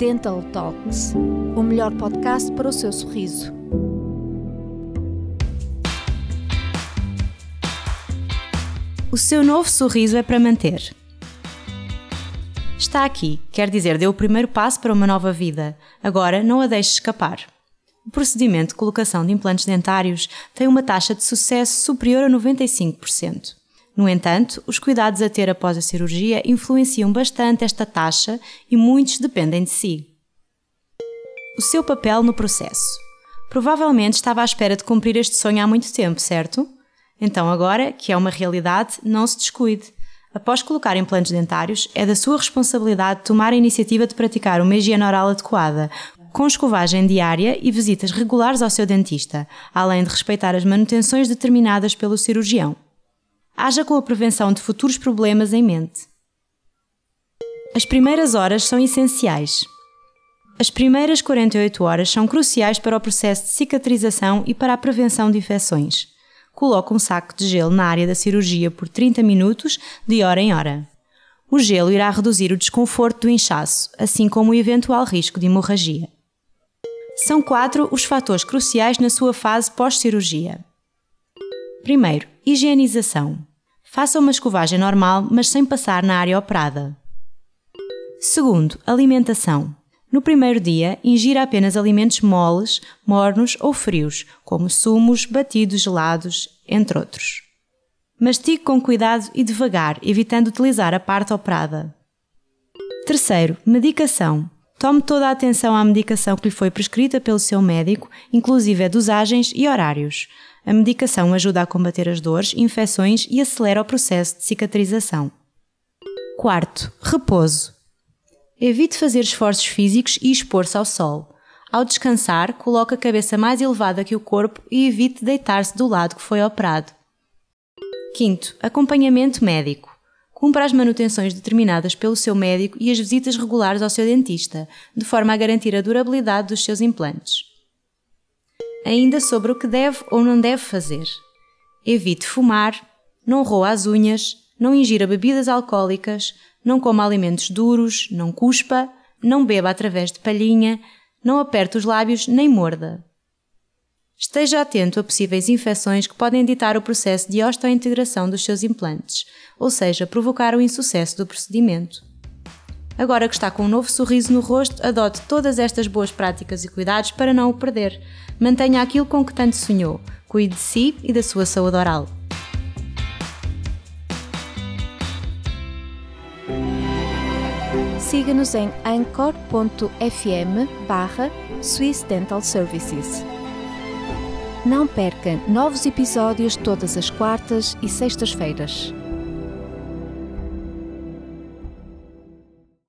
Dental Talks, o melhor podcast para o seu sorriso. O seu novo sorriso é para manter. Está aqui, quer dizer, deu o primeiro passo para uma nova vida. Agora não a deixe escapar. O procedimento de colocação de implantes dentários tem uma taxa de sucesso superior a 95%. No entanto, os cuidados a ter após a cirurgia influenciam bastante esta taxa e muitos dependem de si. O seu papel no processo. Provavelmente estava à espera de cumprir este sonho há muito tempo, certo? Então, agora, que é uma realidade, não se descuide. Após colocar implantes dentários, é da sua responsabilidade tomar a iniciativa de praticar uma higiene oral adequada, com escovagem diária e visitas regulares ao seu dentista, além de respeitar as manutenções determinadas pelo cirurgião. Haja com a prevenção de futuros problemas em mente. As primeiras horas são essenciais. As primeiras 48 horas são cruciais para o processo de cicatrização e para a prevenção de infecções coloque um saco de gelo na área da cirurgia por 30 minutos, de hora em hora. O gelo irá reduzir o desconforto do inchaço, assim como o eventual risco de hemorragia. São quatro os fatores cruciais na sua fase pós-cirurgia. Primeiro, higienização. Faça uma escovagem normal, mas sem passar na área operada. Segundo, alimentação. No primeiro dia, ingira apenas alimentos moles, mornos ou frios, como sumos, batidos gelados, entre outros. Mastigue com cuidado e devagar, evitando utilizar a parte operada. Terceiro, medicação. Tome toda a atenção à medicação que lhe foi prescrita pelo seu médico, inclusive a dosagens e horários. A medicação ajuda a combater as dores, infecções e acelera o processo de cicatrização. Quarto, repouso. Evite fazer esforços físicos e expor-se ao sol. Ao descansar, coloque a cabeça mais elevada que o corpo e evite deitar-se do lado que foi operado. Quinto, acompanhamento médico. Cumpra as manutenções determinadas pelo seu médico e as visitas regulares ao seu dentista, de forma a garantir a durabilidade dos seus implantes. Ainda sobre o que deve ou não deve fazer. Evite fumar, não roa as unhas, não ingira bebidas alcoólicas, não coma alimentos duros, não cuspa, não beba através de palhinha, não aperte os lábios nem morda. Esteja atento a possíveis infecções que podem ditar o processo de osteointegração dos seus implantes, ou seja, provocar o insucesso do procedimento. Agora que está com um novo sorriso no rosto, adote todas estas boas práticas e cuidados para não o perder. Mantenha aquilo com que tanto sonhou. Cuide de si e da sua saúde oral. Siga-nos em anchor.fm barra Swiss Dental Services. Não perca novos episódios todas as quartas e sextas-feiras.